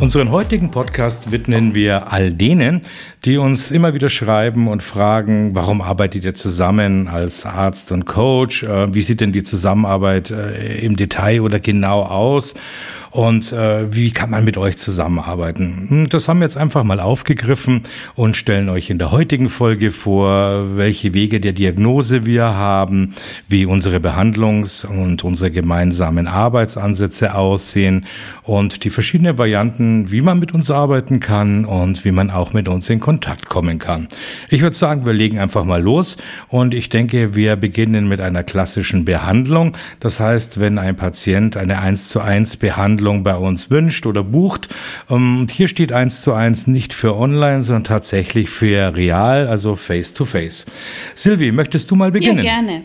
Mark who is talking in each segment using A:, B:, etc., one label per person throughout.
A: Unseren heutigen Podcast widmen wir all denen, die uns immer wieder schreiben und fragen, warum arbeitet ihr zusammen als Arzt und Coach? Äh, wie sieht denn die Zusammenarbeit äh, im Detail oder genau aus? Und äh, wie kann man mit euch zusammenarbeiten. Hm, das haben wir jetzt einfach mal aufgegriffen und stellen euch in der heutigen Folge vor, welche Wege der Diagnose wir haben, wie unsere Behandlungs- und unsere gemeinsamen Arbeitsansätze aussehen und die verschiedenen Varianten, wie man mit uns arbeiten kann und wie man auch mit uns in Kontakt kommen kann. Ich würde sagen, wir legen einfach mal los und ich denke, wir beginnen mit einer klassischen Behandlung. Das heißt, wenn ein Patient eine 1 zu 1 Behandlung Behandlung bei uns wünscht oder bucht. Ähm, und hier steht eins zu eins nicht für online, sondern tatsächlich für real, also face to face. Silvi, möchtest du mal beginnen?
B: Ja, gerne.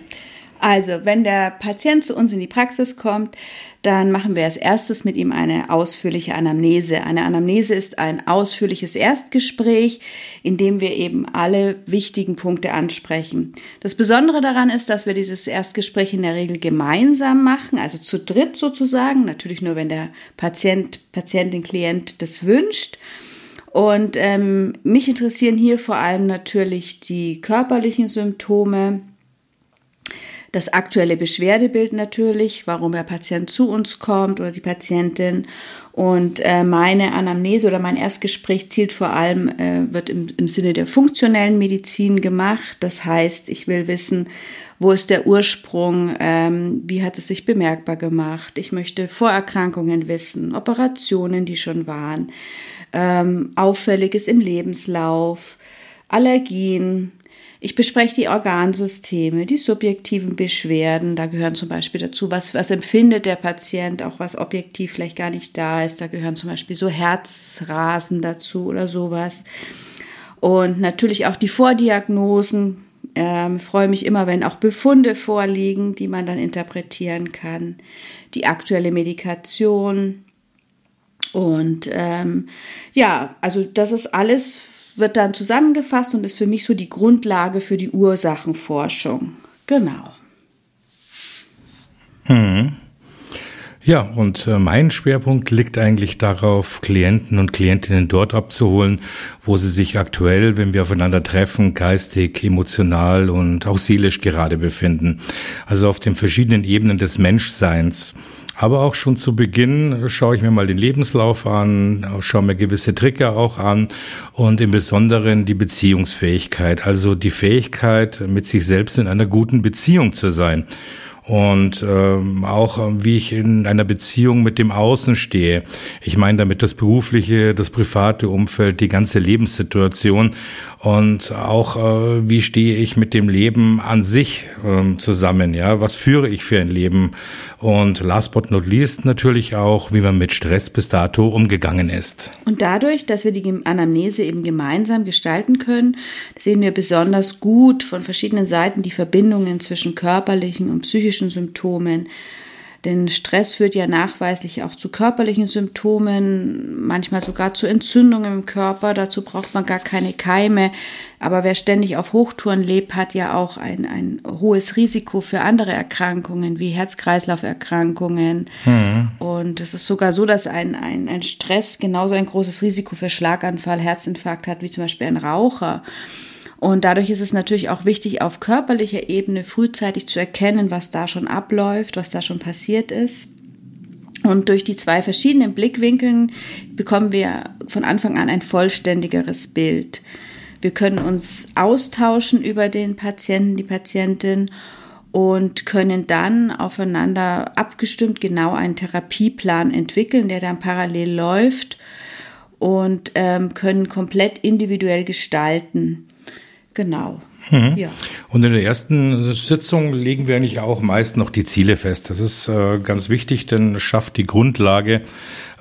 B: Also, wenn der Patient zu uns in die Praxis kommt, dann machen wir als erstes mit ihm eine ausführliche Anamnese. Eine Anamnese ist ein ausführliches Erstgespräch, in dem wir eben alle wichtigen Punkte ansprechen. Das Besondere daran ist, dass wir dieses Erstgespräch in der Regel gemeinsam machen, also zu dritt sozusagen, natürlich nur, wenn der Patient, Patientin, Klient das wünscht. Und ähm, mich interessieren hier vor allem natürlich die körperlichen Symptome, das aktuelle Beschwerdebild natürlich, warum der Patient zu uns kommt oder die Patientin. Und äh, meine Anamnese oder mein Erstgespräch zielt vor allem, äh, wird im, im Sinne der funktionellen Medizin gemacht. Das heißt, ich will wissen, wo ist der Ursprung, ähm, wie hat es sich bemerkbar gemacht. Ich möchte Vorerkrankungen wissen, Operationen, die schon waren, ähm, Auffälliges im Lebenslauf, Allergien, ich bespreche die Organsysteme, die subjektiven Beschwerden. Da gehören zum Beispiel dazu, was, was empfindet der Patient, auch was objektiv vielleicht gar nicht da ist. Da gehören zum Beispiel so Herzrasen dazu oder sowas. Und natürlich auch die Vordiagnosen. Ähm, freue mich immer, wenn auch Befunde vorliegen, die man dann interpretieren kann. Die aktuelle Medikation. Und ähm, ja, also das ist alles wird dann zusammengefasst und ist für mich so die Grundlage für die Ursachenforschung. Genau.
A: Hm. Ja, und äh, mein Schwerpunkt liegt eigentlich darauf, Klienten und Klientinnen dort abzuholen, wo sie sich aktuell, wenn wir aufeinander treffen, geistig, emotional und auch seelisch gerade befinden. Also auf den verschiedenen Ebenen des Menschseins. Aber auch schon zu Beginn schaue ich mir mal den Lebenslauf an, schaue mir gewisse Trigger auch an und im Besonderen die Beziehungsfähigkeit, also die Fähigkeit, mit sich selbst in einer guten Beziehung zu sein und ähm, auch ähm, wie ich in einer Beziehung mit dem Außen stehe. Ich meine damit das berufliche, das private Umfeld, die ganze Lebenssituation und auch äh, wie stehe ich mit dem Leben an sich ähm, zusammen. Ja, was führe ich für ein Leben? Und last but not least natürlich auch, wie man mit Stress bis dato umgegangen ist.
B: Und dadurch, dass wir die Anamnese eben gemeinsam gestalten können, sehen wir besonders gut von verschiedenen Seiten die Verbindungen zwischen körperlichen und psychischen Symptomen denn Stress führt ja nachweislich auch zu körperlichen Symptomen, manchmal sogar zu Entzündungen im Körper. Dazu braucht man gar keine Keime. Aber wer ständig auf Hochtouren lebt, hat ja auch ein, ein hohes Risiko für andere Erkrankungen wie Herz-Kreislauf-Erkrankungen. Mhm. Und es ist sogar so, dass ein, ein, ein Stress genauso ein großes Risiko für Schlaganfall, Herzinfarkt hat wie zum Beispiel ein Raucher. Und dadurch ist es natürlich auch wichtig, auf körperlicher Ebene frühzeitig zu erkennen, was da schon abläuft, was da schon passiert ist. Und durch die zwei verschiedenen Blickwinkeln bekommen wir von Anfang an ein vollständigeres Bild. Wir können uns austauschen über den Patienten, die Patientin und können dann aufeinander abgestimmt genau einen Therapieplan entwickeln, der dann parallel läuft und ähm, können komplett individuell gestalten. Genau.
A: Mhm. Ja. Und in der ersten Sitzung legen wir eigentlich auch meist noch die Ziele fest. Das ist äh, ganz wichtig, denn es schafft die Grundlage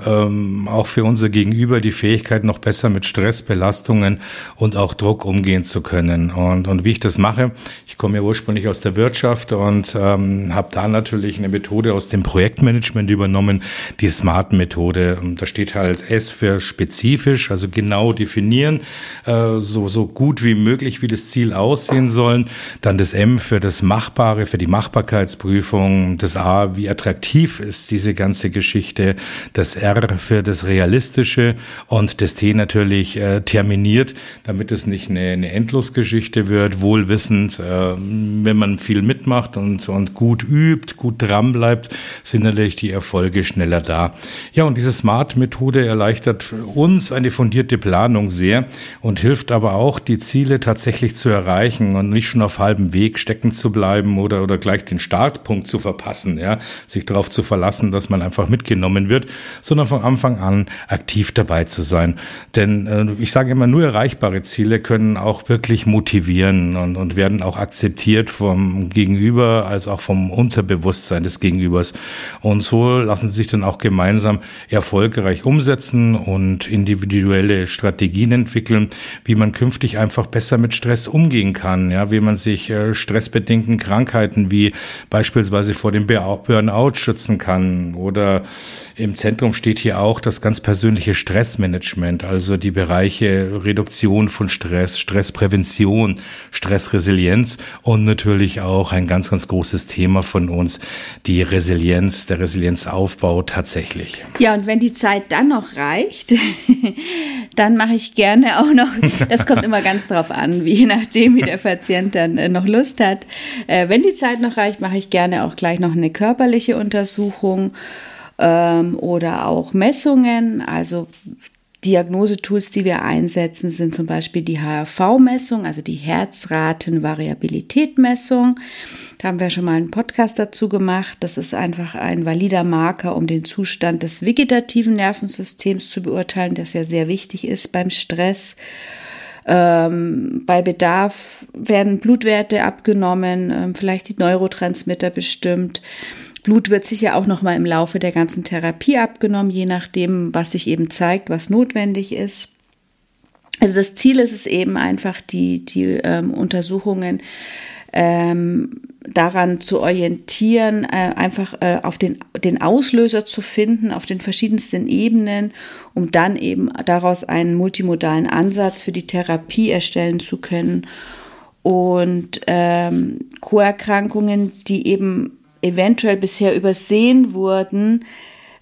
A: ähm, auch für unser Gegenüber die Fähigkeit, noch besser mit Stress, Belastungen und auch Druck umgehen zu können. Und, und wie ich das mache, ich komme ja ursprünglich aus der Wirtschaft und ähm, habe da natürlich eine Methode aus dem Projektmanagement übernommen, die Smart-Methode. Da steht halt S für spezifisch, also genau definieren, äh, so, so gut wie möglich, wie das Ziel aussehen soll. Dann das M für das Machbare, für die Machbarkeitsprüfung. Das A, wie attraktiv ist diese ganze Geschichte. Das R für das Realistische und das T natürlich äh, terminiert, damit es nicht eine, eine Endlosgeschichte wird, wohlwissend, äh, wenn man viel mitmacht und, und gut übt, gut dran bleibt, sind natürlich die Erfolge schneller da. Ja, und diese Smart-Methode erleichtert uns eine fundierte Planung sehr und hilft aber auch, die Ziele tatsächlich zu erreichen und nicht schon auf halbem Weg stecken zu bleiben oder, oder gleich den Startpunkt zu verpassen, ja, sich darauf zu verlassen, dass man einfach mitgenommen wird, sondern von Anfang an aktiv dabei zu sein. Denn äh, ich sage immer, nur erreichbare Ziele können auch wirklich motivieren und, und werden auch akzeptiert vom Gegenüber als auch vom Unterbewusstsein des Gegenübers. Und so lassen sie sich dann auch gemeinsam erfolgreich umsetzen und individuelle Strategien entwickeln, wie man künftig einfach besser mit Stress umgehen kann, ja, wie man sich äh, stressbedingten Krankheiten wie beispielsweise vor dem Burnout schützen kann oder im Zentrum steht hier auch das ganz persönliche Stressmanagement, also die Bereiche Reduktion von Stress, Stressprävention, Stressresilienz und natürlich auch ein ganz, ganz großes Thema von uns, die Resilienz, der Resilienzaufbau tatsächlich.
B: Ja, und wenn die Zeit dann noch reicht, dann mache ich gerne auch noch, das kommt immer ganz drauf an, wie je nachdem, der Patient dann äh, noch Lust hat. Äh, wenn die Zeit noch reicht, mache ich gerne auch gleich noch eine körperliche Untersuchung ähm, oder auch Messungen. Also Diagnosetools, die wir einsetzen, sind zum Beispiel die HRV-Messung, also die Herzratenvariabilität-Messung. Da haben wir schon mal einen Podcast dazu gemacht. Das ist einfach ein valider Marker, um den Zustand des vegetativen Nervensystems zu beurteilen, das ja sehr wichtig ist beim Stress. Ähm, bei Bedarf werden Blutwerte abgenommen, ähm, vielleicht die Neurotransmitter bestimmt. Blut wird sicher auch noch mal im Laufe der ganzen Therapie abgenommen, je nachdem, was sich eben zeigt, was notwendig ist. Also das Ziel ist es eben einfach, die, die ähm, Untersuchungen ähm, daran zu orientieren, äh, einfach äh, auf den, den Auslöser zu finden, auf den verschiedensten Ebenen, um dann eben daraus einen multimodalen Ansatz für die Therapie erstellen zu können. Und ähm, Co-Erkrankungen, die eben eventuell bisher übersehen wurden,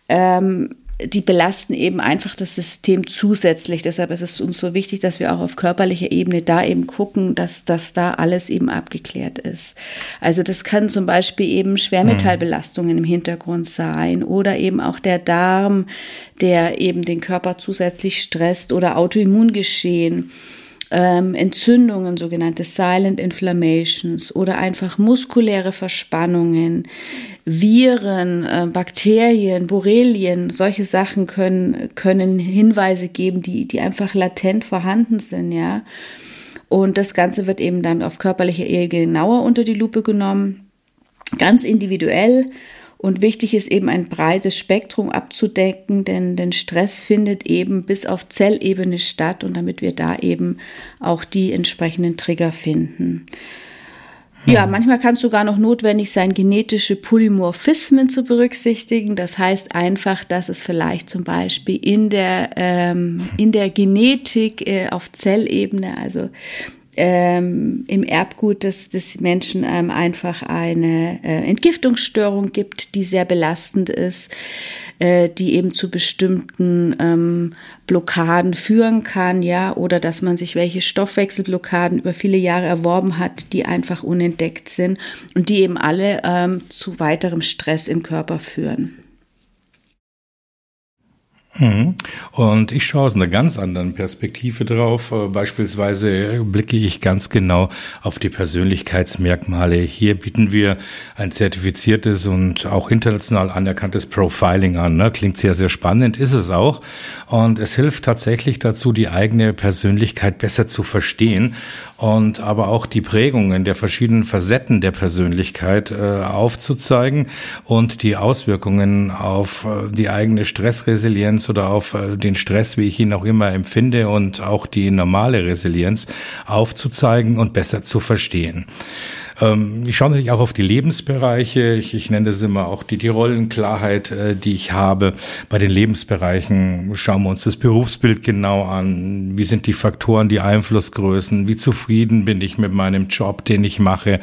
B: ähm, die belasten eben einfach das System zusätzlich. Deshalb ist es uns so wichtig, dass wir auch auf körperlicher Ebene da eben gucken, dass das da alles eben abgeklärt ist. Also das kann zum Beispiel eben Schwermetallbelastungen im Hintergrund sein oder eben auch der Darm, der eben den Körper zusätzlich stresst oder Autoimmungeschehen ähm, Entzündungen, sogenannte Silent Inflammations oder einfach muskuläre Verspannungen, Viren, äh, Bakterien, Borrelien, solche Sachen können, können Hinweise geben, die, die einfach latent vorhanden sind, ja. Und das Ganze wird eben dann auf körperlicher Ebene genauer unter die Lupe genommen, ganz individuell und wichtig ist eben ein breites Spektrum abzudecken, denn, denn Stress findet eben bis auf Zellebene statt und damit wir da eben auch die entsprechenden Trigger finden. Ja, hm. manchmal kann es sogar noch notwendig sein, genetische Polymorphismen zu berücksichtigen. Das heißt einfach, dass es vielleicht zum Beispiel in der, ähm, in der Genetik äh, auf Zellebene, also ähm, im Erbgut des, des Menschen ähm, einfach eine äh, Entgiftungsstörung gibt, die sehr belastend ist, äh, die eben zu bestimmten ähm, Blockaden führen kann, ja, oder dass man sich welche Stoffwechselblockaden über viele Jahre erworben hat, die einfach unentdeckt sind und die eben alle ähm, zu weiterem Stress im Körper führen.
A: Mhm. Und ich schaue aus einer ganz anderen Perspektive drauf. Äh, beispielsweise blicke ich ganz genau auf die Persönlichkeitsmerkmale. Hier bieten wir ein zertifiziertes und auch international anerkanntes Profiling an. Ne? Klingt sehr, sehr spannend, ist es auch. Und es hilft tatsächlich dazu, die eigene Persönlichkeit besser zu verstehen und aber auch die Prägungen der verschiedenen Facetten der Persönlichkeit äh, aufzuzeigen und die Auswirkungen auf äh, die eigene Stressresilienz oder auf äh, den Stress, wie ich ihn auch immer empfinde und auch die normale Resilienz aufzuzeigen und besser zu verstehen. Ähm, ich schaue natürlich auch auf die Lebensbereiche. Ich, ich nenne das immer auch die, die Rollenklarheit, äh, die ich habe. Bei den Lebensbereichen schauen wir uns das Berufsbild genau an. Wie sind die Faktoren, die Einflussgrößen? Wie zufrieden bin ich mit meinem Job, den ich mache?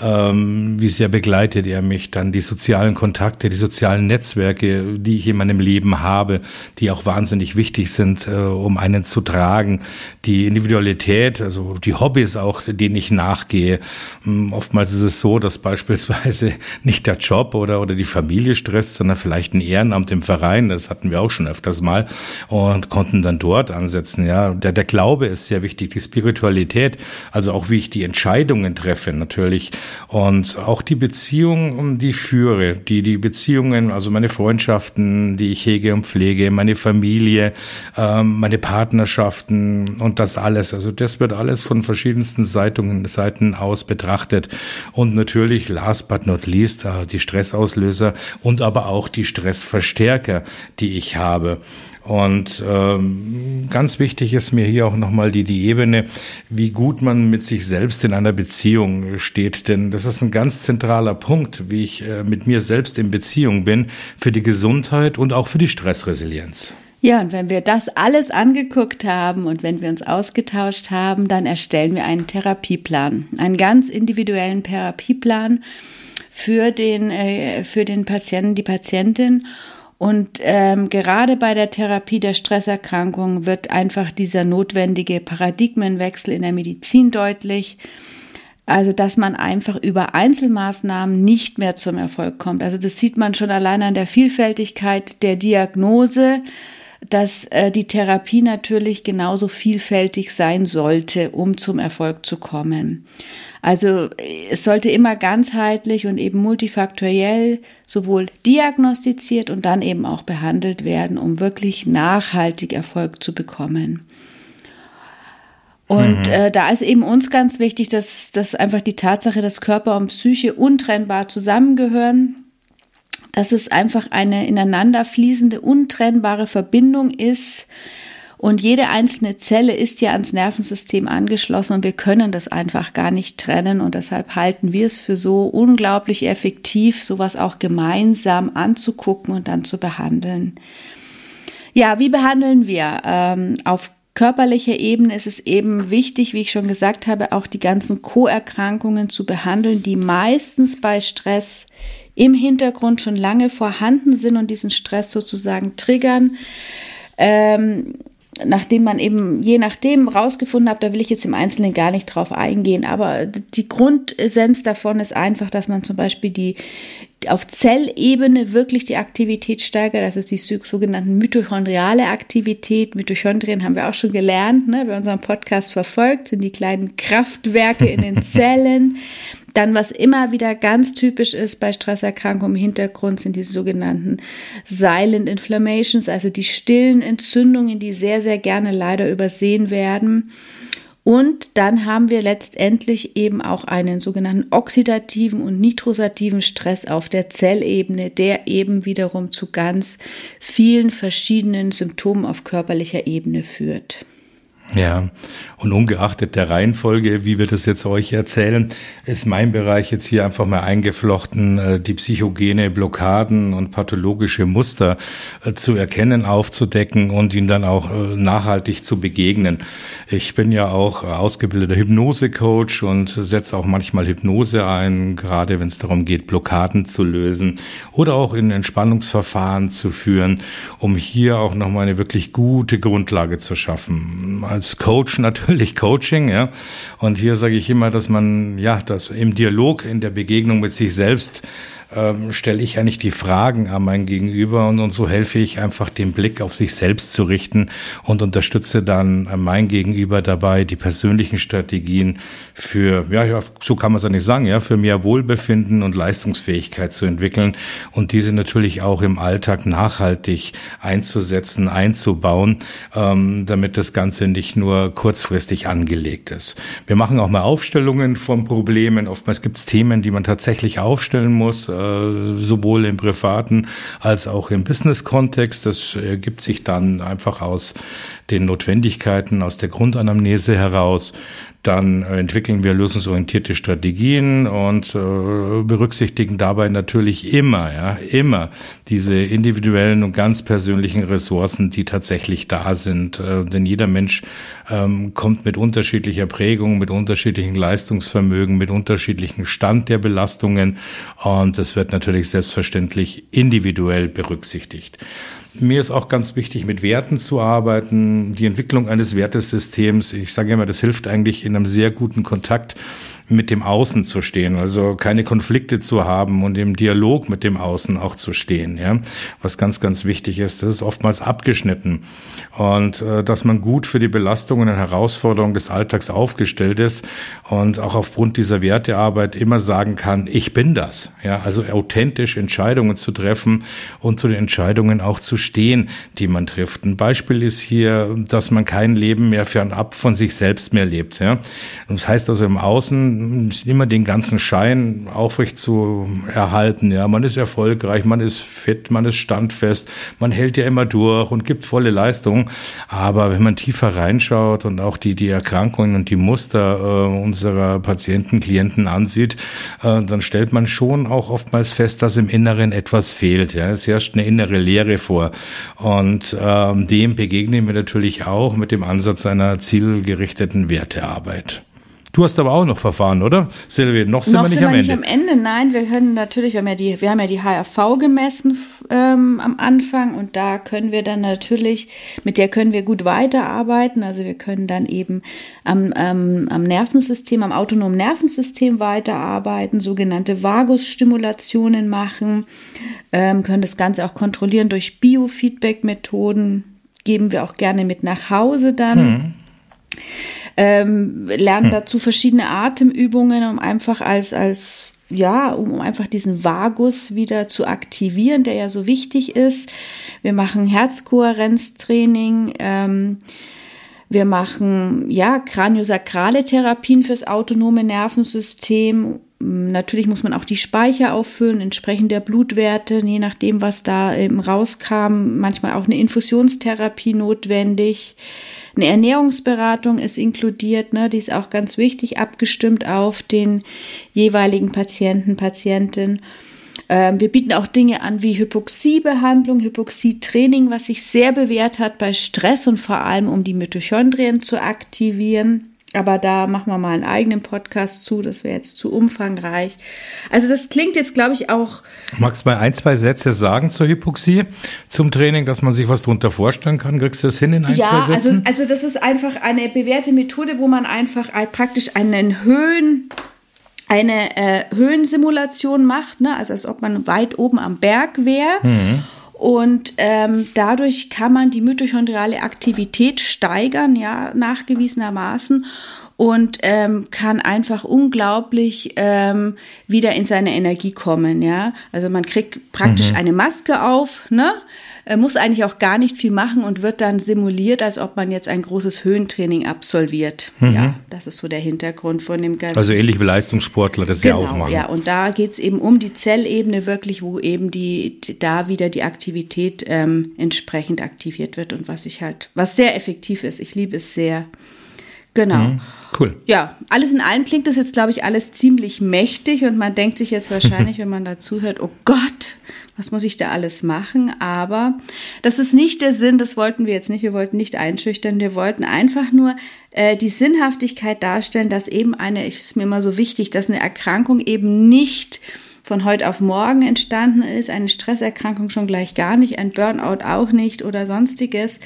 A: Ähm, wie sehr begleitet er mich? Dann die sozialen Kontakte, die sozialen Netzwerke, die ich in meinem Leben habe, die auch wahnsinnig wichtig sind, äh, um einen zu tragen. Die Individualität, also die Hobbys auch, denen ich nachgehe hm, oftmals ist es so, dass beispielsweise nicht der Job oder, oder die Familie stresst, sondern vielleicht ein Ehrenamt im Verein. Das hatten wir auch schon öfters mal und konnten dann dort ansetzen. Ja, der, der Glaube ist sehr wichtig, die Spiritualität, also auch wie ich die Entscheidungen treffe natürlich und auch die Beziehung, die ich führe, die, die Beziehungen, also meine Freundschaften, die ich hege und pflege, meine Familie, ähm, meine Partnerschaften und das alles. Also das wird alles von verschiedensten Seitungen, Seiten aus betrachtet und natürlich, last but not least, äh, die Stressauslöser und aber auch die Stressverstärker, die ich habe. Und ähm, ganz wichtig ist mir hier auch nochmal die, die Ebene, wie gut man mit sich selbst in einer Beziehung steht. Denn das ist ein ganz zentraler Punkt, wie ich äh, mit mir selbst in Beziehung bin, für die Gesundheit und auch für die Stressresilienz.
B: Ja, und wenn wir das alles angeguckt haben und wenn wir uns ausgetauscht haben, dann erstellen wir einen Therapieplan, einen ganz individuellen Therapieplan für den, äh, für den Patienten, die Patientin. Und ähm, gerade bei der Therapie der Stresserkrankung wird einfach dieser notwendige Paradigmenwechsel in der Medizin deutlich. Also, dass man einfach über Einzelmaßnahmen nicht mehr zum Erfolg kommt. Also, das sieht man schon allein an der Vielfältigkeit der Diagnose dass äh, die Therapie natürlich genauso vielfältig sein sollte, um zum Erfolg zu kommen. Also es sollte immer ganzheitlich und eben multifaktoriell sowohl diagnostiziert und dann eben auch behandelt werden, um wirklich nachhaltig Erfolg zu bekommen. Und mhm. äh, da ist eben uns ganz wichtig, dass, dass einfach die Tatsache, dass Körper und Psyche untrennbar zusammengehören dass es einfach eine ineinander fließende, untrennbare Verbindung ist. Und jede einzelne Zelle ist ja ans Nervensystem angeschlossen und wir können das einfach gar nicht trennen. Und deshalb halten wir es für so unglaublich effektiv, sowas auch gemeinsam anzugucken und dann zu behandeln. Ja, wie behandeln wir? Ähm, auf körperlicher Ebene ist es eben wichtig, wie ich schon gesagt habe, auch die ganzen Co-Erkrankungen zu behandeln, die meistens bei Stress im Hintergrund schon lange vorhanden sind und diesen Stress sozusagen triggern. Ähm, nachdem man eben je nachdem rausgefunden hat, da will ich jetzt im Einzelnen gar nicht drauf eingehen, aber die Grundessenz davon ist einfach, dass man zum Beispiel die auf Zellebene wirklich die Aktivität steigert, das ist die sogenannten mitochondriale Aktivität. Mitochondrien haben wir auch schon gelernt, ne, wer unseren Podcast verfolgt, sind die kleinen Kraftwerke in den Zellen. Dann, was immer wieder ganz typisch ist bei Stresserkrankungen im Hintergrund, sind die sogenannten Silent Inflammations, also die stillen Entzündungen, die sehr, sehr gerne leider übersehen werden. Und dann haben wir letztendlich eben auch einen sogenannten oxidativen und nitrosativen Stress auf der Zellebene, der eben wiederum zu ganz vielen verschiedenen Symptomen auf körperlicher Ebene führt.
A: Ja, und ungeachtet der Reihenfolge, wie wir das jetzt euch erzählen, ist mein Bereich jetzt hier einfach mal eingeflochten, äh, die psychogene Blockaden und pathologische Muster äh, zu erkennen, aufzudecken und ihnen dann auch äh, nachhaltig zu begegnen. Ich bin ja auch ausgebildeter Hypnosecoach und setze auch manchmal Hypnose ein, gerade wenn es darum geht, Blockaden zu lösen oder auch in Entspannungsverfahren zu führen, um hier auch nochmal eine wirklich gute Grundlage zu schaffen als Coach natürlich Coaching, ja. Und hier sage ich immer, dass man, ja, das im Dialog, in der Begegnung mit sich selbst ähm, stelle ich eigentlich die Fragen an mein Gegenüber und, und so helfe ich einfach den Blick auf sich selbst zu richten und unterstütze dann mein Gegenüber dabei, die persönlichen Strategien für, ja, so kann man es ja nicht sagen, ja, für mehr Wohlbefinden und Leistungsfähigkeit zu entwickeln und diese natürlich auch im Alltag nachhaltig einzusetzen, einzubauen, ähm, damit das Ganze nicht nur kurzfristig angelegt ist. Wir machen auch mal Aufstellungen von Problemen. Oftmals gibt es Themen, die man tatsächlich aufstellen muss, äh, sowohl im privaten als auch im Business-Kontext. Das ergibt sich dann einfach aus den Notwendigkeiten, aus der Grundanamnese heraus. Dann äh, entwickeln wir lösungsorientierte Strategien und äh, berücksichtigen dabei natürlich immer, ja, immer diese individuellen und ganz persönlichen Ressourcen, die tatsächlich da sind. Äh, denn jeder Mensch ähm, kommt mit unterschiedlicher Prägung, mit unterschiedlichen Leistungsvermögen, mit unterschiedlichen Stand der Belastungen und das wird natürlich selbstverständlich individuell berücksichtigt. Mir ist auch ganz wichtig, mit Werten zu arbeiten, die Entwicklung eines Wertesystems. Ich sage immer, das hilft eigentlich in einem sehr guten Kontakt mit dem Außen zu stehen, also keine Konflikte zu haben und im Dialog mit dem Außen auch zu stehen, ja, was ganz, ganz wichtig ist. Das ist oftmals abgeschnitten und äh, dass man gut für die Belastungen und Herausforderungen des Alltags aufgestellt ist und auch aufgrund dieser Wertearbeit immer sagen kann, ich bin das, ja, also authentisch Entscheidungen zu treffen und zu den Entscheidungen auch zu stehen, die man trifft. Ein Beispiel ist hier, dass man kein Leben mehr fernab von sich selbst mehr lebt, ja. Das heißt also im Außen immer den ganzen Schein aufrecht zu erhalten. Ja, man ist erfolgreich, man ist fit, man ist standfest, man hält ja immer durch und gibt volle Leistung. Aber wenn man tiefer reinschaut und auch die, die Erkrankungen und die Muster äh, unserer Patienten, Klienten ansieht, äh, dann stellt man schon auch oftmals fest, dass im Inneren etwas fehlt. Ja, es herrscht eine innere Leere vor. Und ähm, dem begegnen wir natürlich auch mit dem Ansatz einer zielgerichteten Wertearbeit. Du hast aber auch noch Verfahren, oder? Silvia, noch sind noch wir nicht, sind am, wir Ende. nicht
B: am Ende. Nein, wir können natürlich, wir haben ja die, wir haben ja die HRV gemessen ähm, am Anfang und da können wir dann natürlich, mit der können wir gut weiterarbeiten. Also wir können dann eben am, ähm, am Nervensystem, am autonomen Nervensystem weiterarbeiten, sogenannte Vagusstimulationen machen, ähm, können das Ganze auch kontrollieren durch Biofeedback-Methoden, geben wir auch gerne mit nach Hause dann. Hm ähm, lernen hm. dazu verschiedene Atemübungen, um einfach als, als ja, um einfach diesen Vagus wieder zu aktivieren, der ja so wichtig ist. Wir machen Herzkohärenztraining. Ähm, wir machen ja kraniosakrale Therapien fürs autonome Nervensystem. Natürlich muss man auch die Speicher auffüllen, entsprechend der Blutwerte, je nachdem, was da eben rauskam. Manchmal auch eine Infusionstherapie notwendig. Eine Ernährungsberatung ist inkludiert, ne, die ist auch ganz wichtig, abgestimmt auf den jeweiligen Patienten, Patientin. Ähm, wir bieten auch Dinge an wie Hypoxiebehandlung, Hypoxietraining, was sich sehr bewährt hat bei Stress und vor allem um die Mitochondrien zu aktivieren. Aber da machen wir mal einen eigenen Podcast zu. Das wäre jetzt zu umfangreich. Also das klingt jetzt, glaube ich, auch.
A: Magst du mal ein, zwei Sätze sagen zur Hypoxie, zum Training, dass man sich was darunter vorstellen kann? Kriegst du das hin in ein, ja, zwei
B: Sätzen? Ja, also, also das ist einfach eine bewährte Methode, wo man einfach praktisch einen Höhen eine äh, Höhensimulation macht, ne? also als ob man weit oben am Berg wäre. Mhm. Und ähm, dadurch kann man die mitochondriale Aktivität steigern, ja, nachgewiesenermaßen und ähm, kann einfach unglaublich ähm, wieder in seine Energie kommen, ja. Also man kriegt praktisch mhm. eine Maske auf, ne? Äh, muss eigentlich auch gar nicht viel machen und wird dann simuliert, als ob man jetzt ein großes Höhentraining absolviert. Mhm. Ja, das ist so der Hintergrund von dem
A: Ganzen. Also ähnlich wie Leistungssportler das genau, ja auch machen.
B: Ja, und da geht es eben um die Zellebene wirklich, wo eben die, die da wieder die Aktivität ähm, entsprechend aktiviert wird und was ich halt, was sehr effektiv ist. Ich liebe es sehr. Genau. Mhm,
A: cool.
B: Ja, alles in allem klingt das jetzt, glaube ich, alles ziemlich mächtig und man denkt sich jetzt wahrscheinlich, wenn man dazu hört, oh Gott, was muss ich da alles machen? Aber das ist nicht der Sinn, das wollten wir jetzt nicht. Wir wollten nicht einschüchtern, wir wollten einfach nur äh, die Sinnhaftigkeit darstellen, dass eben eine, ist mir immer so wichtig, dass eine Erkrankung eben nicht von heute auf morgen entstanden ist, eine Stresserkrankung schon gleich gar nicht, ein Burnout auch nicht oder sonstiges,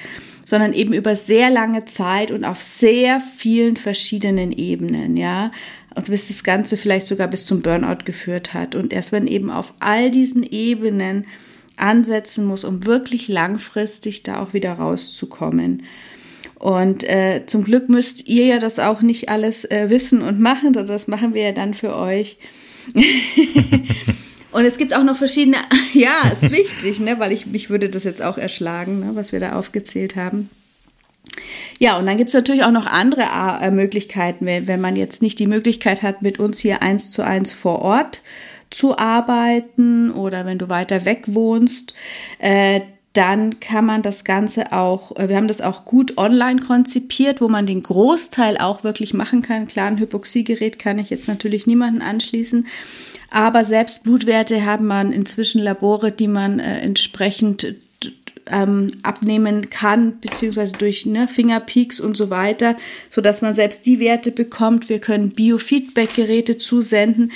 B: sondern eben über sehr lange Zeit und auf sehr vielen verschiedenen Ebenen, ja. Und bis das Ganze vielleicht sogar bis zum Burnout geführt hat. Und erst wenn eben auf all diesen Ebenen ansetzen muss, um wirklich langfristig da auch wieder rauszukommen. Und äh, zum Glück müsst ihr ja das auch nicht alles äh, wissen und machen, sondern das machen wir ja dann für euch. und es gibt auch noch verschiedene, ja, ist wichtig, ne, weil ich mich würde das jetzt auch erschlagen, ne, was wir da aufgezählt haben. Ja, und dann gibt es natürlich auch noch andere äh, Möglichkeiten, wenn, wenn man jetzt nicht die Möglichkeit hat, mit uns hier eins zu eins vor Ort zu arbeiten oder wenn du weiter weg wohnst, äh, dann kann man das Ganze auch, äh, wir haben das auch gut online konzipiert, wo man den Großteil auch wirklich machen kann. Klar, ein Hypoxiegerät kann ich jetzt natürlich niemanden anschließen. Aber selbst Blutwerte haben man inzwischen Labore, die man äh, entsprechend ähm, abnehmen kann, beziehungsweise durch ne, Fingerpeaks und so weiter, so dass man selbst die Werte bekommt. Wir können Biofeedback-Geräte zusenden.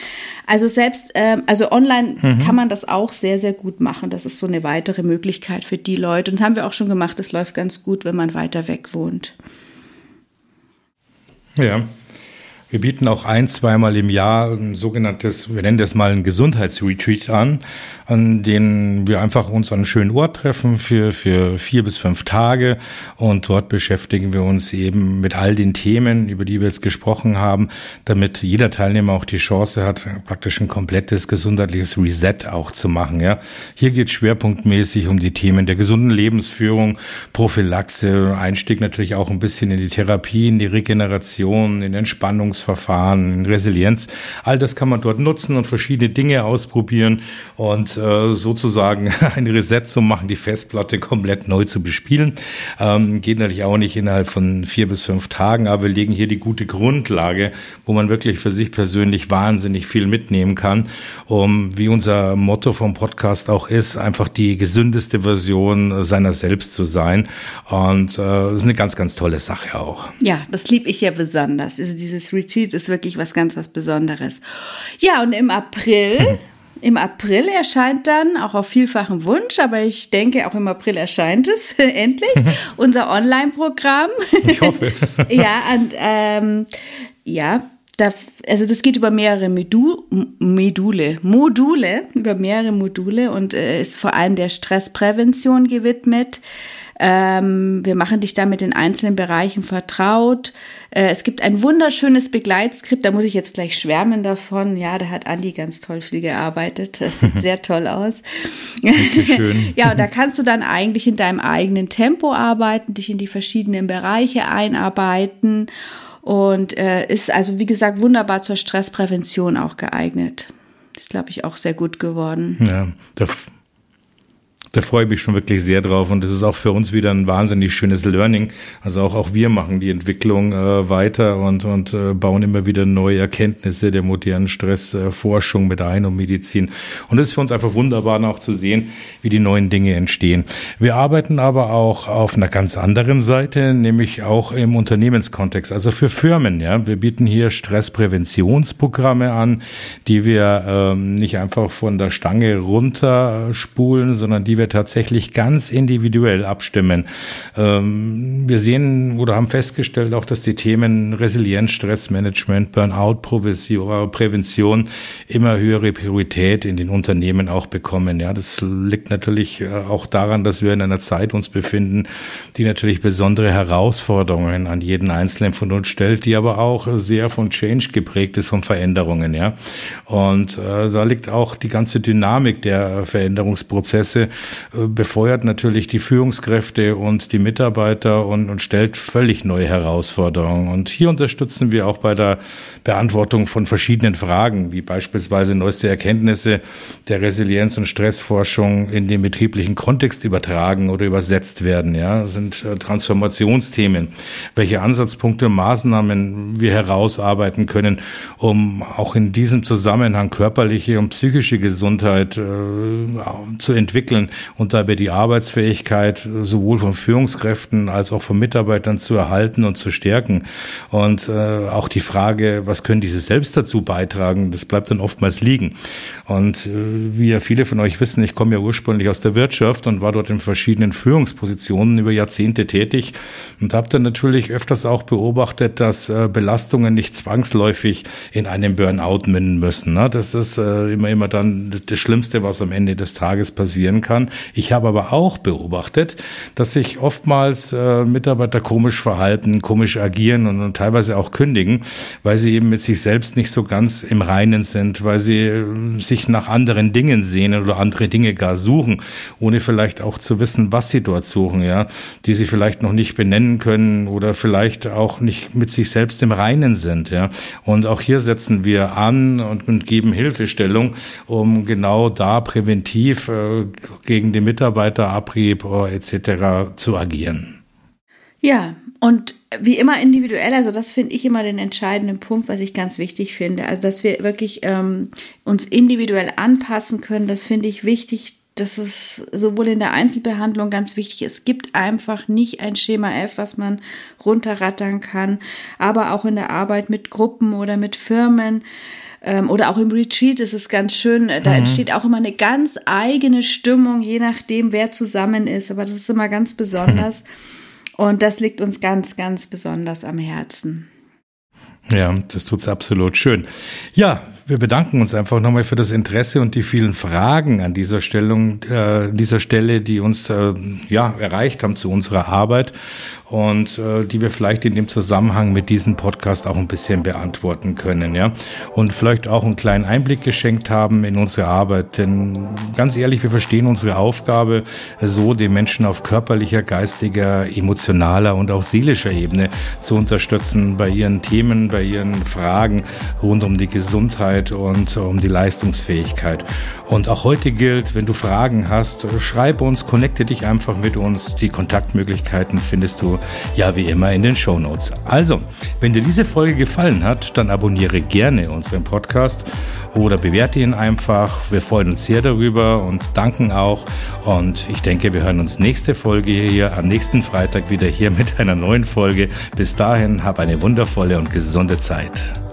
B: Also selbst, ähm, also online mhm. kann man das auch sehr, sehr gut machen. Das ist so eine weitere Möglichkeit für die Leute. Und das haben wir auch schon gemacht. Das läuft ganz gut, wenn man weiter weg wohnt.
A: Ja, wir bieten auch ein, zweimal im Jahr ein sogenanntes, wir nennen das mal ein Gesundheitsretreat an, an denen wir einfach uns an einen schönen Ort treffen für, für vier bis fünf Tage. Und dort beschäftigen wir uns eben mit all den Themen, über die wir jetzt gesprochen haben, damit jeder Teilnehmer auch die Chance hat, praktisch ein komplettes gesundheitliches Reset auch zu machen. Ja, hier geht schwerpunktmäßig um die Themen der gesunden Lebensführung, Prophylaxe, Einstieg natürlich auch ein bisschen in die Therapie, in die Regeneration, in Entspannungs Verfahren, Resilienz. All das kann man dort nutzen und verschiedene Dinge ausprobieren und äh, sozusagen ein Reset zu machen, die Festplatte komplett neu zu bespielen. Ähm, geht natürlich auch nicht innerhalb von vier bis fünf Tagen, aber wir legen hier die gute Grundlage, wo man wirklich für sich persönlich wahnsinnig viel mitnehmen kann, um, wie unser Motto vom Podcast auch ist, einfach die gesündeste Version seiner selbst zu sein. Und äh, ist eine ganz, ganz tolle Sache auch.
B: Ja, das liebe ich ja besonders. Also dieses Retreat ist wirklich was ganz was Besonderes. Ja, und im April, im April erscheint dann, auch auf vielfachen Wunsch, aber ich denke, auch im April erscheint es endlich, unser Online-Programm.
A: Ich hoffe.
B: ja, und ähm, ja, da, also das geht über mehrere Medu Medule, Module, über mehrere Module und äh, ist vor allem der Stressprävention gewidmet. Ähm, wir machen dich da mit den einzelnen Bereichen vertraut. Äh, es gibt ein wunderschönes Begleitskript, da muss ich jetzt gleich schwärmen davon. Ja, da hat Andi ganz toll viel gearbeitet. Das sieht sehr toll aus.
A: Schön.
B: ja, und da kannst du dann eigentlich in deinem eigenen Tempo arbeiten, dich in die verschiedenen Bereiche einarbeiten und äh, ist also, wie gesagt, wunderbar zur Stressprävention auch geeignet. Ist, glaube ich, auch sehr gut geworden.
A: Ja, da da freue ich mich schon wirklich sehr drauf und es ist auch für uns wieder ein wahnsinnig schönes Learning. Also auch, auch wir machen die Entwicklung äh, weiter und, und äh, bauen immer wieder neue Erkenntnisse der modernen Stressforschung äh, mit ein und Medizin. Und es ist für uns einfach wunderbar auch zu sehen, wie die neuen Dinge entstehen. Wir arbeiten aber auch auf einer ganz anderen Seite, nämlich auch im Unternehmenskontext, also für Firmen. Ja, Wir bieten hier Stresspräventionsprogramme an, die wir ähm, nicht einfach von der Stange runterspulen, sondern die wir wir tatsächlich ganz individuell abstimmen. Ähm, wir sehen oder haben festgestellt auch, dass die Themen Resilienz, Stressmanagement, Burnout, Prävention immer höhere Priorität in den Unternehmen auch bekommen. Ja, das liegt natürlich äh, auch daran, dass wir in einer Zeit uns befinden, die natürlich besondere Herausforderungen an jeden Einzelnen von uns stellt, die aber auch sehr von Change geprägt ist, von Veränderungen. Ja, und äh, da liegt auch die ganze Dynamik der Veränderungsprozesse äh, befeuert natürlich die Führungskräfte und die Mitarbeiter und, und stellt völlig neue Herausforderungen. Und hier unterstützen wir auch bei der Beantwortung von verschiedenen Fragen, wie beispielsweise neueste Erkenntnisse der Resilienz- und Stressforschung in den betrieblichen Kontext übertragen oder übersetzt werden. Ja, das sind äh, Transformationsthemen, welche Ansatzpunkte, Maßnahmen wir herausarbeiten können, um auch in diesem Zusammenhang körperliche und psychische Gesundheit äh, zu entwickeln, und dabei die Arbeitsfähigkeit sowohl von Führungskräften als auch von Mitarbeitern zu erhalten und zu stärken. Und äh, auch die Frage, was können diese selbst dazu beitragen, das bleibt dann oftmals liegen. Und äh, wie ja viele von euch wissen, ich komme ja ursprünglich aus der Wirtschaft und war dort in verschiedenen Führungspositionen über Jahrzehnte tätig und habe dann natürlich öfters auch beobachtet, dass äh, Belastungen nicht zwangsläufig in einem Burnout münden müssen. Ne? Das ist äh, immer immer dann das Schlimmste, was am Ende des Tages passieren kann. Ich habe aber auch beobachtet, dass sich oftmals äh, Mitarbeiter komisch verhalten, komisch agieren und, und teilweise auch kündigen, weil sie eben mit sich selbst nicht so ganz im Reinen sind, weil sie äh, sich nach anderen Dingen sehnen oder andere Dinge gar suchen, ohne vielleicht auch zu wissen, was sie dort suchen, ja, die sie vielleicht noch nicht benennen können oder vielleicht auch nicht mit sich selbst im Reinen sind, ja. Und auch hier setzen wir an und, und geben Hilfestellung, um genau da präventiv äh, gegen den Mitarbeiterabrieb äh, etc. zu agieren.
B: Ja, und wie immer individuell, also das finde ich immer den entscheidenden Punkt, was ich ganz wichtig finde. Also dass wir wirklich ähm, uns individuell anpassen können, das finde ich wichtig. Das ist sowohl in der Einzelbehandlung ganz wichtig. Es gibt einfach nicht ein Schema F, was man runterrattern kann, aber auch in der Arbeit mit Gruppen oder mit Firmen ähm, oder auch im Retreat ist es ganz schön. Da mhm. entsteht auch immer eine ganz eigene Stimmung, je nachdem, wer zusammen ist. Aber das ist immer ganz besonders. Und das liegt uns ganz, ganz besonders am Herzen.
A: Ja, das tut's absolut schön. Ja, wir bedanken uns einfach nochmal für das Interesse und die vielen Fragen an dieser Stellung, äh, dieser Stelle, die uns äh, ja erreicht haben zu unserer Arbit und äh, die wir vielleicht in dem Zusammenhang mit diesem Podcast auch ein bisschen beantworten können, ja. Und vielleicht auch einen kleinen Einblick geschenkt haben in unsere Arbeit. Denn ganz ehrlich, wir verstehen unsere Aufgabe so, den Menschen auf körperlicher, geistiger, emotionaler und auch seelischer Ebene zu unterstützen bei ihren Themen, bei ihren Fragen rund um die Gesundheit und um die Leistungsfähigkeit. Und auch heute gilt, wenn du Fragen hast, schreib uns, connecte dich einfach mit uns. Die Kontaktmöglichkeiten findest du ja wie immer in den Show Notes. Also, wenn dir diese Folge gefallen hat, dann abonniere gerne unseren Podcast oder bewerte ihn einfach. Wir freuen uns sehr darüber und danken auch. Und ich denke, wir hören uns nächste Folge hier am nächsten Freitag wieder hier mit einer neuen Folge. Bis dahin, hab eine wundervolle und gesunde Zeit.